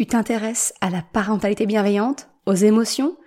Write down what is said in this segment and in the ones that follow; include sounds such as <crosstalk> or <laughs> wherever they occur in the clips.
Tu t'intéresses à la parentalité bienveillante, aux émotions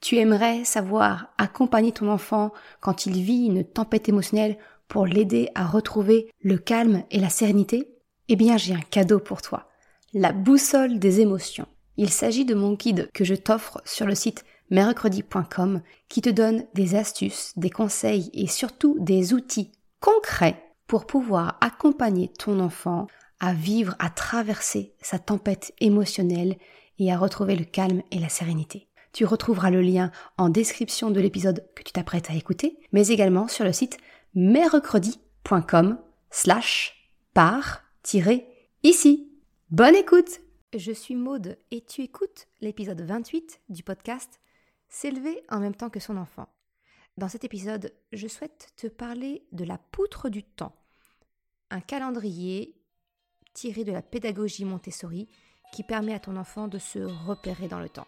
Tu aimerais savoir accompagner ton enfant quand il vit une tempête émotionnelle pour l'aider à retrouver le calme et la sérénité? Eh bien, j'ai un cadeau pour toi. La boussole des émotions. Il s'agit de mon guide que je t'offre sur le site mercredi.com qui te donne des astuces, des conseils et surtout des outils concrets pour pouvoir accompagner ton enfant à vivre, à traverser sa tempête émotionnelle et à retrouver le calme et la sérénité. Tu retrouveras le lien en description de l'épisode que tu t'apprêtes à écouter, mais également sur le site mercredi.com slash par-ici. Bonne écoute Je suis Maude et tu écoutes l'épisode 28 du podcast S'élever en même temps que son enfant. Dans cet épisode, je souhaite te parler de la poutre du temps, un calendrier tiré de la pédagogie Montessori qui permet à ton enfant de se repérer dans le temps.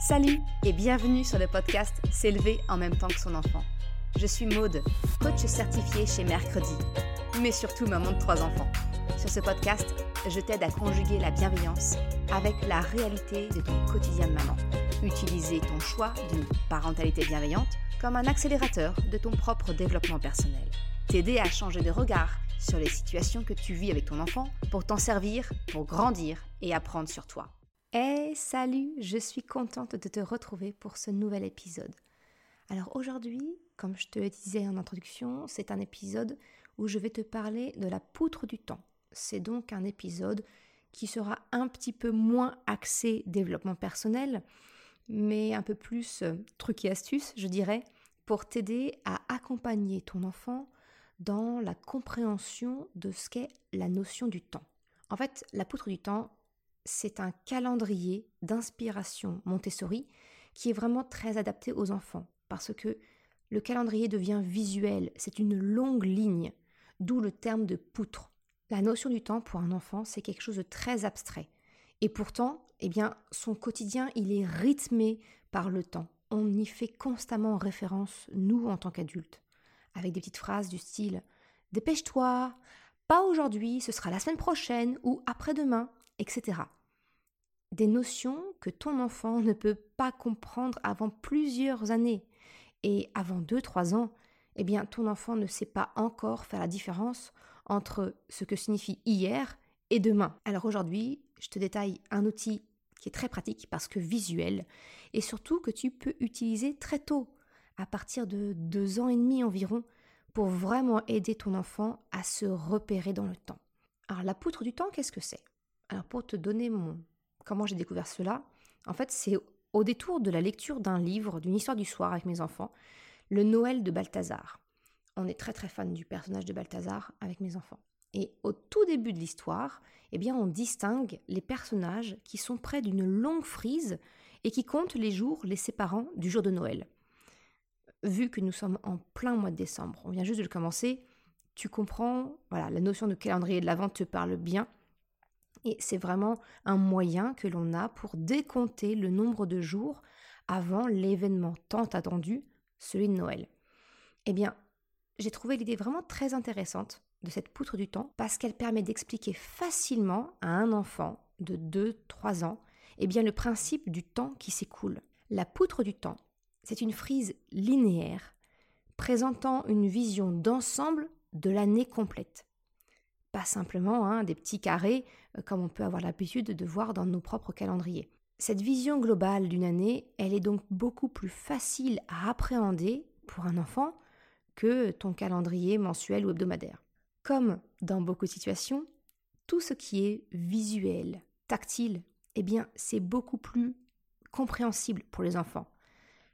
Salut et bienvenue sur le podcast S'élever en même temps que son enfant. Je suis Maude, coach certifié chez Mercredi, mais surtout maman de trois enfants. Sur ce podcast, je t'aide à conjuguer la bienveillance avec la réalité de ton quotidien de maman. Utiliser ton choix d'une parentalité bienveillante comme un accélérateur de ton propre développement personnel. T'aider à changer de regard sur les situations que tu vis avec ton enfant pour t'en servir, pour grandir et apprendre sur toi. Hey, salut, je suis contente de te retrouver pour ce nouvel épisode. Alors aujourd'hui, comme je te le disais en introduction, c'est un épisode où je vais te parler de la poutre du temps. C'est donc un épisode qui sera un petit peu moins axé développement personnel, mais un peu plus euh, truc et astuce, je dirais, pour t'aider à accompagner ton enfant dans la compréhension de ce qu'est la notion du temps. En fait, la poutre du temps, c'est un calendrier d'inspiration Montessori qui est vraiment très adapté aux enfants parce que le calendrier devient visuel, c'est une longue ligne, d'où le terme de poutre. La notion du temps pour un enfant, c'est quelque chose de très abstrait. Et pourtant, eh bien, son quotidien, il est rythmé par le temps. On y fait constamment référence, nous, en tant qu'adultes avec des petites phrases du style Dépêche-toi, pas aujourd'hui, ce sera la semaine prochaine ou après-demain, etc. Des notions que ton enfant ne peut pas comprendre avant plusieurs années. Et avant 2-3 ans, eh bien, ton enfant ne sait pas encore faire la différence entre ce que signifie hier et demain. Alors aujourd'hui, je te détaille un outil qui est très pratique parce que visuel et surtout que tu peux utiliser très tôt à partir de deux ans et demi environ pour vraiment aider ton enfant à se repérer dans le temps. Alors la poutre du temps, qu'est-ce que c'est? Alors pour te donner mon comment j'ai découvert cela, en fait c'est au détour de la lecture d'un livre, d'une histoire du soir avec mes enfants, le Noël de Balthazar. On est très très fan du personnage de Balthazar avec mes enfants. Et au tout début de l'histoire, eh bien on distingue les personnages qui sont près d'une longue frise et qui comptent les jours les séparant du jour de Noël vu que nous sommes en plein mois de décembre, on vient juste de le commencer, tu comprends, voilà, la notion de calendrier de l'Avent te parle bien. Et c'est vraiment un moyen que l'on a pour décompter le nombre de jours avant l'événement tant attendu, celui de Noël. Eh bien, j'ai trouvé l'idée vraiment très intéressante de cette poutre du temps parce qu'elle permet d'expliquer facilement à un enfant de 2-3 ans eh bien, le principe du temps qui s'écoule. La poutre du temps, c'est une frise linéaire présentant une vision d'ensemble de l'année complète. Pas simplement hein, des petits carrés euh, comme on peut avoir l'habitude de voir dans nos propres calendriers. Cette vision globale d'une année, elle est donc beaucoup plus facile à appréhender pour un enfant que ton calendrier mensuel ou hebdomadaire. Comme dans beaucoup de situations, tout ce qui est visuel, tactile, eh bien, c'est beaucoup plus compréhensible pour les enfants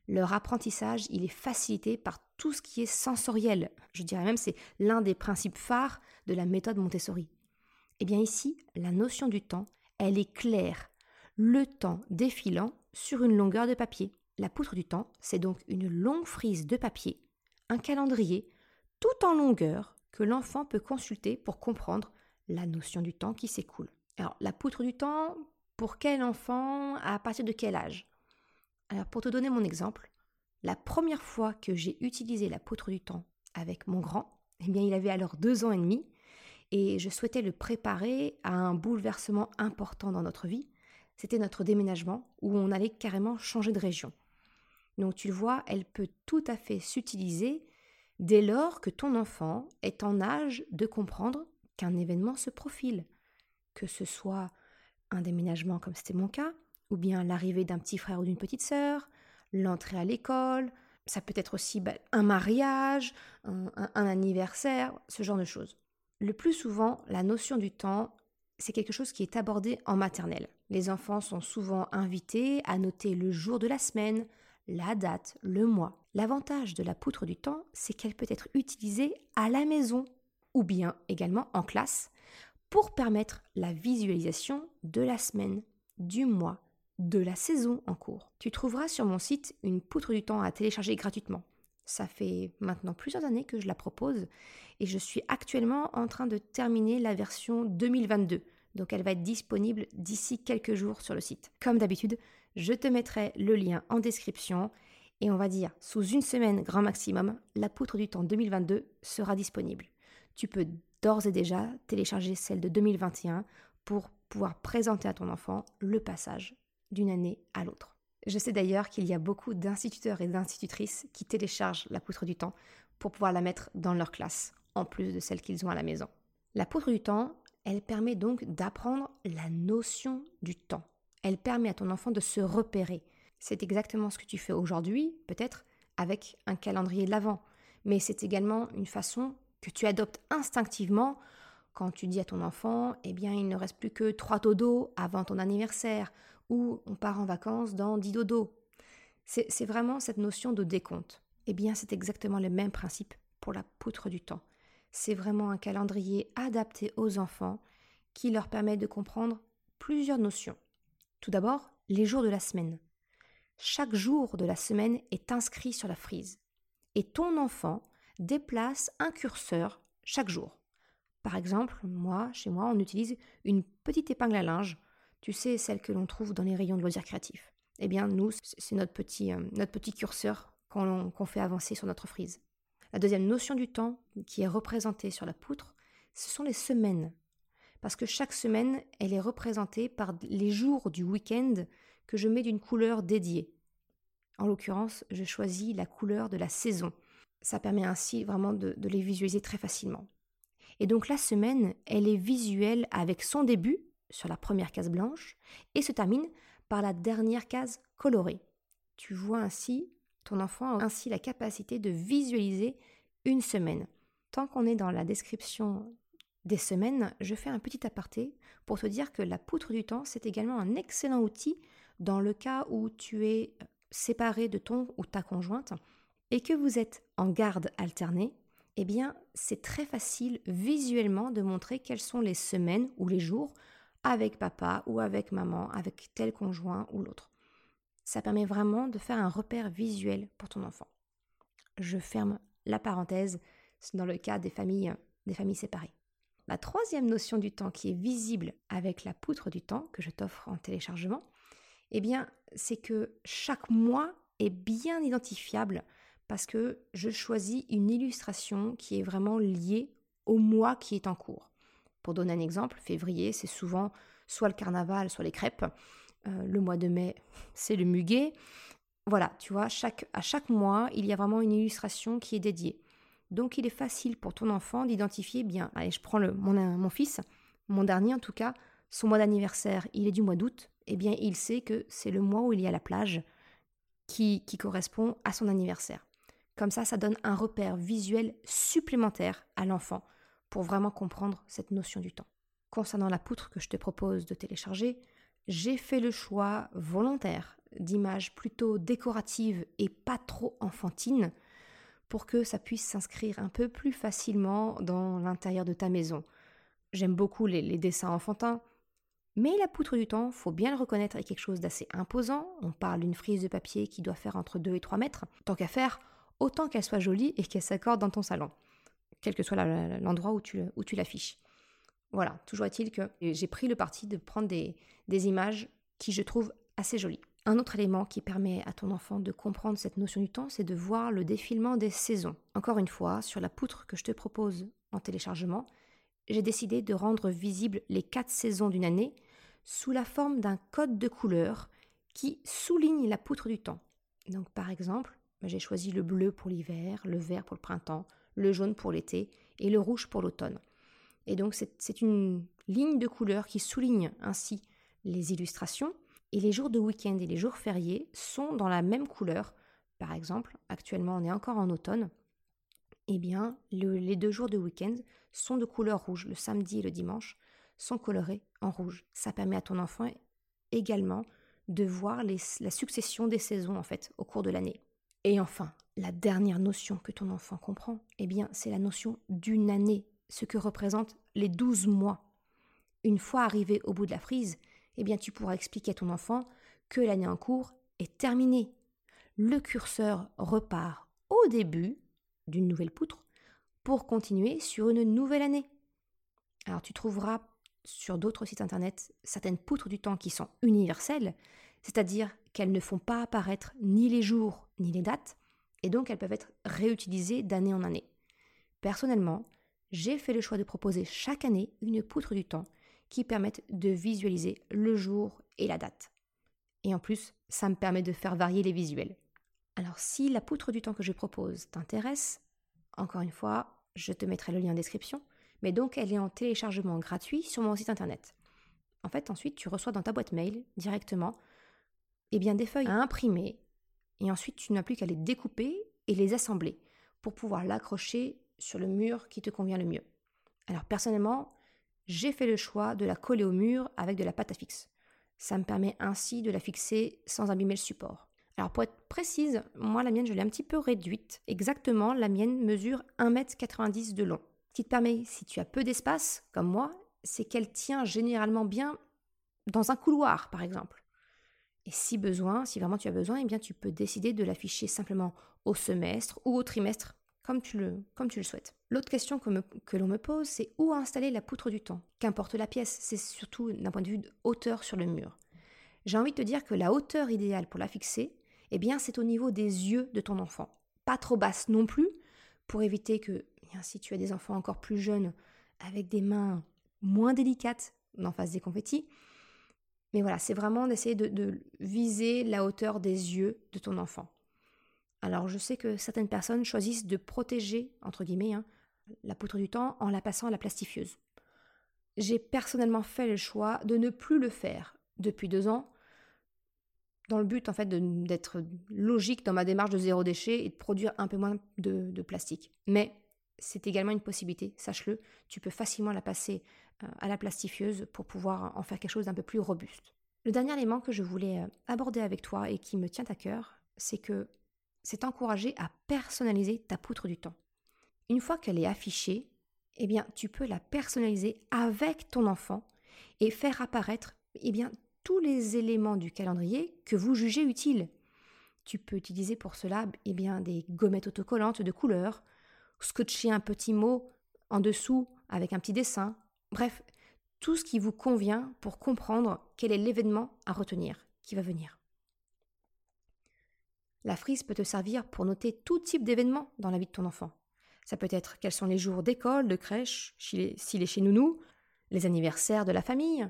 leur apprentissage, il est facilité par tout ce qui est sensoriel. Je dirais même c'est l'un des principes phares de la méthode Montessori. Eh bien ici, la notion du temps, elle est claire. Le temps défilant sur une longueur de papier. La poutre du temps, c'est donc une longue frise de papier, un calendrier, tout en longueur, que l'enfant peut consulter pour comprendre la notion du temps qui s'écoule. Alors, la poutre du temps, pour quel enfant, à partir de quel âge? Alors pour te donner mon exemple, la première fois que j'ai utilisé la poutre du temps avec mon grand, eh bien il avait alors deux ans et demi et je souhaitais le préparer à un bouleversement important dans notre vie, c'était notre déménagement où on allait carrément changer de région. Donc tu le vois, elle peut tout à fait s'utiliser dès lors que ton enfant est en âge de comprendre qu'un événement se profile, que ce soit un déménagement comme c'était mon cas, ou bien l'arrivée d'un petit frère ou d'une petite sœur, l'entrée à l'école, ça peut être aussi bah, un mariage, un, anniversaire, ce genre de choses. Le plus souvent, la notion du temps, c'est quelque chose qui est abordé en maternelle. Les enfants sont souvent invités à noter le jour de la semaine, la date, le mois. L'avantage de la poutre du temps, c'est qu'elle peut être utilisée à la maison ou bien également en classe pour permettre la visualisation de la semaine, du mois, de la saison en cours. Tu trouveras sur mon site une poutre du temps à télécharger gratuitement. Ça fait maintenant plusieurs années que je la propose et je suis actuellement en train de terminer la version 2022. Donc elle va être disponible d'ici quelques jours sur le site. Comme d'habitude, je te mettrai le lien en description et on va dire sous une semaine grand maximum, la poutre du temps 2022 sera disponible. Tu peux d'ores et déjà télécharger celle de 2021 pour pouvoir présenter à ton enfant le passage d'une année à l'autre. Je sais d'ailleurs qu'il y a beaucoup d'instituteurs et d'institutrices qui téléchargent la poutre du temps pour pouvoir la mettre dans leur classe, en plus de celle qu'ils ont à la maison. La poutre du temps, elle permet donc d'apprendre la notion du temps. Elle permet à ton enfant de se repérer. C'est exactement ce que tu fais aujourd'hui, peut-être avec un calendrier de l'avant, mais c'est également une façon que tu adoptes instinctivement quand tu dis à ton enfant, eh bien, il ne reste plus que trois dodos avant ton anniversaire, ou on part en vacances dans 10 dodos. C'est vraiment cette notion de décompte. Eh bien, c'est exactement le même principe pour la poutre du temps. C'est vraiment un calendrier adapté aux enfants qui leur permet de comprendre plusieurs notions. Tout d'abord, les jours de la semaine. Chaque jour de la semaine est inscrit sur la frise. Et ton enfant déplace un curseur chaque jour. Par exemple, moi, chez moi, on utilise une petite épingle à linge tu sais, celle que l'on trouve dans les rayons de loisirs créatifs. Eh bien, nous, c'est notre petit, euh, notre petit curseur qu'on fait avancer sur notre frise. La deuxième notion du temps qui est représentée sur la poutre, ce sont les semaines. Parce que chaque semaine, elle est représentée par les jours du week-end que je mets d'une couleur dédiée. En l'occurrence, je choisis la couleur de la saison. Ça permet ainsi vraiment de les visualiser très facilement. Et donc la semaine, elle est visuelle avec son début, sur la première case blanche et se termine par la dernière case colorée. Tu vois ainsi, ton enfant a ainsi la capacité de visualiser une semaine. Tant qu'on est dans la description des semaines, je fais un petit aparté pour te dire que la poutre du temps, c'est également un excellent outil dans le cas où tu es séparé de ton ou ta conjointe et que vous êtes en garde alternée. Eh bien, c'est très facile visuellement de montrer quelles sont les semaines ou les jours avec papa ou avec maman, avec tel conjoint ou l'autre. Ça permet vraiment de faire un repère visuel pour ton enfant. Je ferme la parenthèse dans le cas des familles, des familles séparées. La troisième notion du temps qui est visible avec la poutre du temps que je t'offre en téléchargement, eh bien, c'est que chaque mois est bien identifiable parce que je choisis une illustration qui est vraiment liée au mois qui est en cours. Pour donner un exemple, février, c'est souvent soit le carnaval, soit les crêpes. Euh, le mois de mai, <laughs> c'est le muguet. Voilà, tu vois, à chaque mois, il y a vraiment une illustration qui est dédiée. Donc il est facile pour ton enfant d'identifier bien. Allez, je prends le, mon, fils, mon dernier en tout cas, son mois d'anniversaire, il est du mois d'août. Eh bien, il sait que c'est le mois où il y a la plage qui correspond à son anniversaire. Comme ça, ça donne un repère visuel supplémentaire à l'enfant pour vraiment comprendre cette notion du temps. Concernant la poutre que je te propose de télécharger, j'ai fait le choix volontaire d'images plutôt décoratives et pas trop enfantines pour que ça puisse s'inscrire un peu plus facilement dans l'intérieur de ta maison. J'aime beaucoup les, dessins enfantins, mais la poutre du temps, faut bien le reconnaître, est quelque chose d'assez imposant. On parle d'une frise de papier qui doit faire entre 2 et 3 mètres. Tant qu'à faire, autant qu'elle soit jolie et qu'elle s'accorde dans ton salon quel que soit l'endroit où tu, l'affiches. Voilà, toujours est-il que j'ai pris le parti de prendre des, des images qui je trouve assez jolies. Un autre élément qui permet à ton enfant de comprendre cette notion du temps, c'est de voir le défilement des saisons. Encore une fois, sur la poutre que je te propose en téléchargement, j'ai décidé de rendre visibles les quatre saisons d'une année sous la forme d'un code de couleur qui souligne la poutre du temps. Donc par exemple, j'ai choisi le bleu pour l'hiver, le vert pour le printemps, le jaune pour l'été et le rouge pour l'automne. Et donc c'est une ligne de couleur qui souligne ainsi les illustrations et les jours de week-end et les jours fériés sont dans la même couleur. Par exemple, actuellement on est encore en automne, eh bien les deux jours de week-end sont de couleur rouge, le samedi et le dimanche sont colorés en rouge. Ça permet à ton enfant également de voir la succession des saisons en fait au cours de l'année. Et enfin, la dernière notion que ton enfant comprend, eh bien, c'est la notion d'une année, ce que représentent les 12 mois. Une fois arrivé au bout de la frise, eh bien, tu pourras expliquer à ton enfant que l'année en cours est terminée. Le curseur repart au début d'une nouvelle poutre pour continuer sur une nouvelle année. Alors, tu trouveras sur d'autres sites internet certaines poutres du temps qui sont universelles, c'est-à-dire qu'elles ne font pas apparaître ni les jours ni les dates, et donc elles peuvent être réutilisées d'année en année. Personnellement, j'ai fait le choix de proposer chaque année une poutre du temps qui permette de visualiser le jour et la date. Et en plus, ça me permet de faire varier les visuels. Alors si la poutre du temps que je propose t'intéresse, encore une fois, je te mettrai le lien en description, mais donc elle est en téléchargement gratuit sur mon site internet. En fait, ensuite, tu reçois dans ta boîte mail directement eh bien, des feuilles à imprimer, et ensuite tu n'as plus qu'à les découper et les assembler pour pouvoir l'accrocher sur le mur qui te convient le mieux. Alors personnellement, j'ai fait le choix de la coller au mur avec de la pâte à fixe. Ça me permet ainsi de la fixer sans abîmer le support. Alors pour être précise, moi la mienne je l'ai un petit peu réduite. Exactement, la mienne mesure 1m90 de long. Ce qui te permet, si tu as peu d'espace, comme moi, c'est qu'elle tient généralement bien dans un couloir par exemple. Et si besoin, si vraiment tu as besoin, eh tu peux décider de l'afficher simplement au semestre ou au trimestre, comme tu le, souhaites. L'autre question que, l'on me pose, c'est où installer la poutre du temps? Qu'importe la pièce, c'est surtout d'un point de vue de hauteur sur le mur. J'ai envie de te dire que la hauteur idéale pour la fixer, eh bien c'est au niveau des yeux de ton enfant. Pas trop basse non plus, pour éviter que, eh si tu as des enfants encore plus jeunes, avec des mains moins délicates, en face des confettis, mais voilà, c'est vraiment d'essayer de, viser la hauteur des yeux de ton enfant. Alors je sais que certaines personnes choisissent de protéger, entre guillemets, hein, la poutre du temps en la passant à la plastifieuse. J'ai personnellement fait le choix de ne plus le faire depuis deux ans, dans le but en fait d'être logique dans ma démarche de zéro déchet et de produire un peu moins de, plastique. Mais c'est également une possibilité, sache-le, tu peux facilement la passer à la plastifieuse pour pouvoir en faire quelque chose d'un peu plus robuste. Le dernier élément que je voulais euh, aborder avec toi et qui me tient à cœur, c'est que c'est encourager à personnaliser ta poutre du temps. Une fois qu'elle est affichée, eh bien, tu peux la personnaliser avec ton enfant et faire apparaître eh bien, tous les éléments du calendrier que vous jugez utiles. Tu peux utiliser pour cela eh bien, des gommettes autocollantes de couleur, scotcher un petit mot en dessous avec un petit dessin, Bref, tout ce qui vous convient pour comprendre quel est l'événement à retenir qui va venir. La frise peut te servir pour noter tout type d'événements dans la vie de ton enfant. Ça peut être quels sont les jours d'école, de crèche, s'il est chez nounou, les anniversaires de la famille,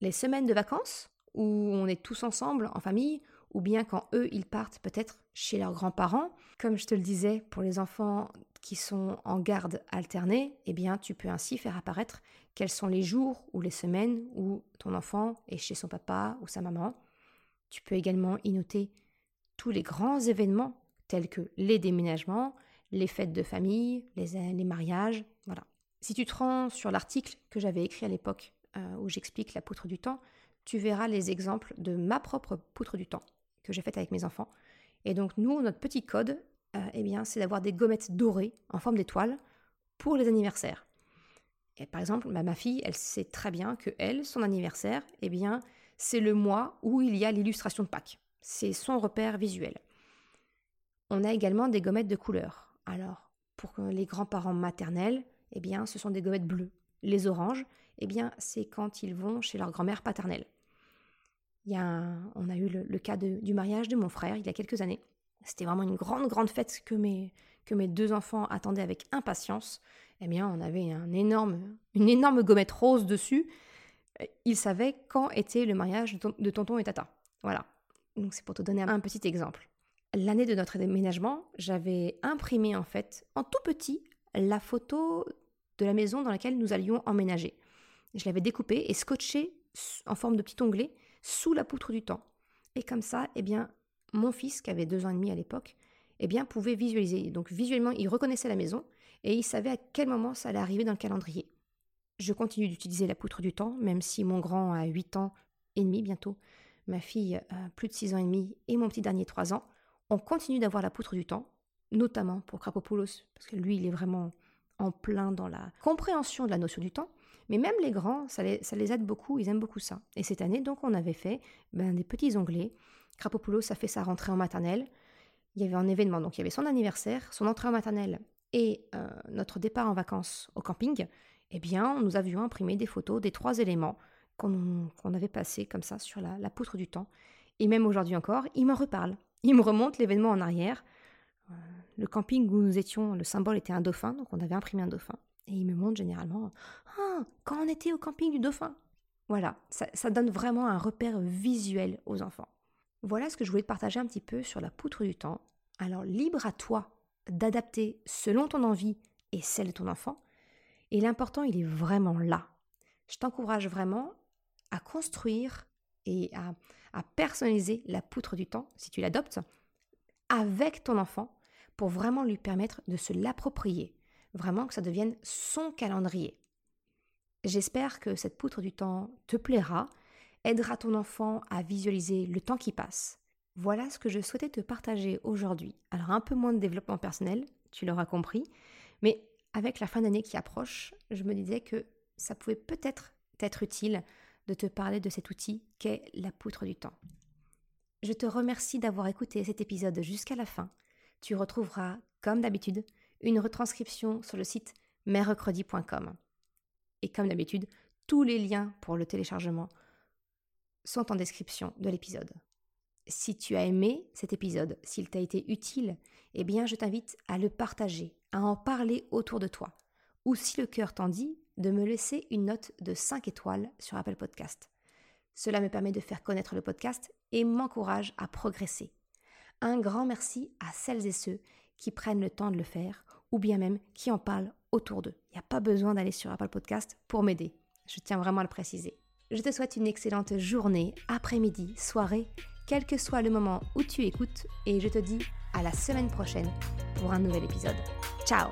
les semaines de vacances où on est tous ensemble en famille, ou bien quand eux ils partent peut-être chez leurs grands-parents. Comme je te le disais, pour les enfants qui sont en garde alternée, eh bien, tu peux ainsi faire apparaître quels sont les jours ou les semaines où ton enfant est chez son papa ou sa maman. Tu peux également y noter tous les grands événements tels que les déménagements, les fêtes de famille, les, les mariages, voilà. Si tu te rends sur l'article que j'avais écrit à l'époque euh, où j'explique la poutre du temps, tu verras les exemples de ma propre poutre du temps que j'ai faite avec mes enfants. Et donc nous, notre petit code, euh, eh bien, c'est d'avoir des gommettes dorées en forme d'étoile pour les anniversaires. Et par exemple, ma fille, elle sait très bien que elle, son anniversaire, eh bien, c'est le mois où il y a l'illustration de Pâques. C'est son repère visuel. On a également des gommettes de couleur. Alors, pour les grands-parents maternels, eh bien, ce sont des gommettes bleues. Les oranges, eh bien, c'est quand ils vont chez leur grand-mère paternelle. On a eu le, cas du mariage de mon frère il y a quelques années. C'était vraiment une grande, grande fête que mes, deux enfants attendaient avec impatience. Eh bien, on avait une énorme gommette rose dessus. il savait quand était le mariage de tonton et tata. Voilà. Donc c'est pour te donner un petit exemple. L'année de notre déménagement, j'avais imprimé en fait en tout petit la photo de la maison dans laquelle nous allions emménager. Je l'avais découpée et scotchée en forme de petit onglet sous la poutre du temps. Et comme ça, eh bien, mon fils, qui avait deux ans et demi à l'époque, eh bien, pouvait visualiser. Donc visuellement, il reconnaissait la maison et il savait à quel moment ça allait arriver dans le calendrier. Je continue d'utiliser la poutre du temps, même si mon grand a 8 ans et demi bientôt, ma fille a plus de 6 ans et demi et mon petit dernier 3 ans. On continue d'avoir la poutre du temps, notamment pour Krapopoulos, parce que lui, il est vraiment en plein dans la compréhension de la notion du temps. Mais même les grands, ça les, aide beaucoup, ils aiment beaucoup ça. Et cette année, donc, on avait fait ben, des petits onglets. Krapopoulos a fait sa rentrée en maternelle. Il y avait un événement, donc il y avait son anniversaire, son entrée en maternelle et euh, notre départ en vacances au camping. Eh bien, nous avions imprimé des photos des trois éléments qu'on avait passés comme ça sur la, la poutre du temps. Et même aujourd'hui encore, il m'en reparle. Il me remonte l'événement en arrière. Euh, le camping où nous étions, le symbole était un dauphin, donc on avait imprimé un dauphin. Et il me montre généralement Ah, quand on était au camping du dauphin. Voilà, ça, donne vraiment un repère visuel aux enfants. Voilà ce que je voulais te partager un petit peu sur la poutre du temps. Alors libre à toi d'adapter selon ton envie et celle de ton enfant. Et l'important, il est vraiment là. Je t'encourage vraiment à construire et à, à personnaliser la poutre du temps, si tu l'adoptes, avec ton enfant pour vraiment lui permettre de se l'approprier, vraiment que ça devienne son calendrier. J'espère que cette poutre du temps te plaira, aidera ton enfant à visualiser le temps qui passe. Voilà ce que je souhaitais te partager aujourd'hui. Alors un peu moins de développement personnel, tu l'auras compris, mais avec la fin d'année qui approche, je me disais que ça pouvait peut-être être utile de te parler de cet outil qu'est la poutre du temps. Je te remercie d'avoir écouté cet épisode jusqu'à la fin. Tu retrouveras, comme d'habitude, une retranscription sur le site mercredi.com. Et comme d'habitude, tous les liens pour le téléchargement sont en description de l'épisode. Si tu as aimé cet épisode, s'il t'a été utile, eh bien je t'invite à le partager, à en parler autour de toi. Ou si le cœur t'en dit, de me laisser une note de 5 étoiles sur Apple Podcast. Cela me permet de faire connaître le podcast et m'encourage à progresser. Un grand merci à celles et ceux qui prennent le temps de le faire ou bien même qui en parlent autour d'eux. Il n'y a pas besoin d'aller sur Apple Podcast pour m'aider. Je tiens vraiment à le préciser. Je te souhaite une excellente journée, après-midi, soirée, quel que soit le moment où tu écoutes, et je te dis à la semaine prochaine pour un nouvel épisode. Ciao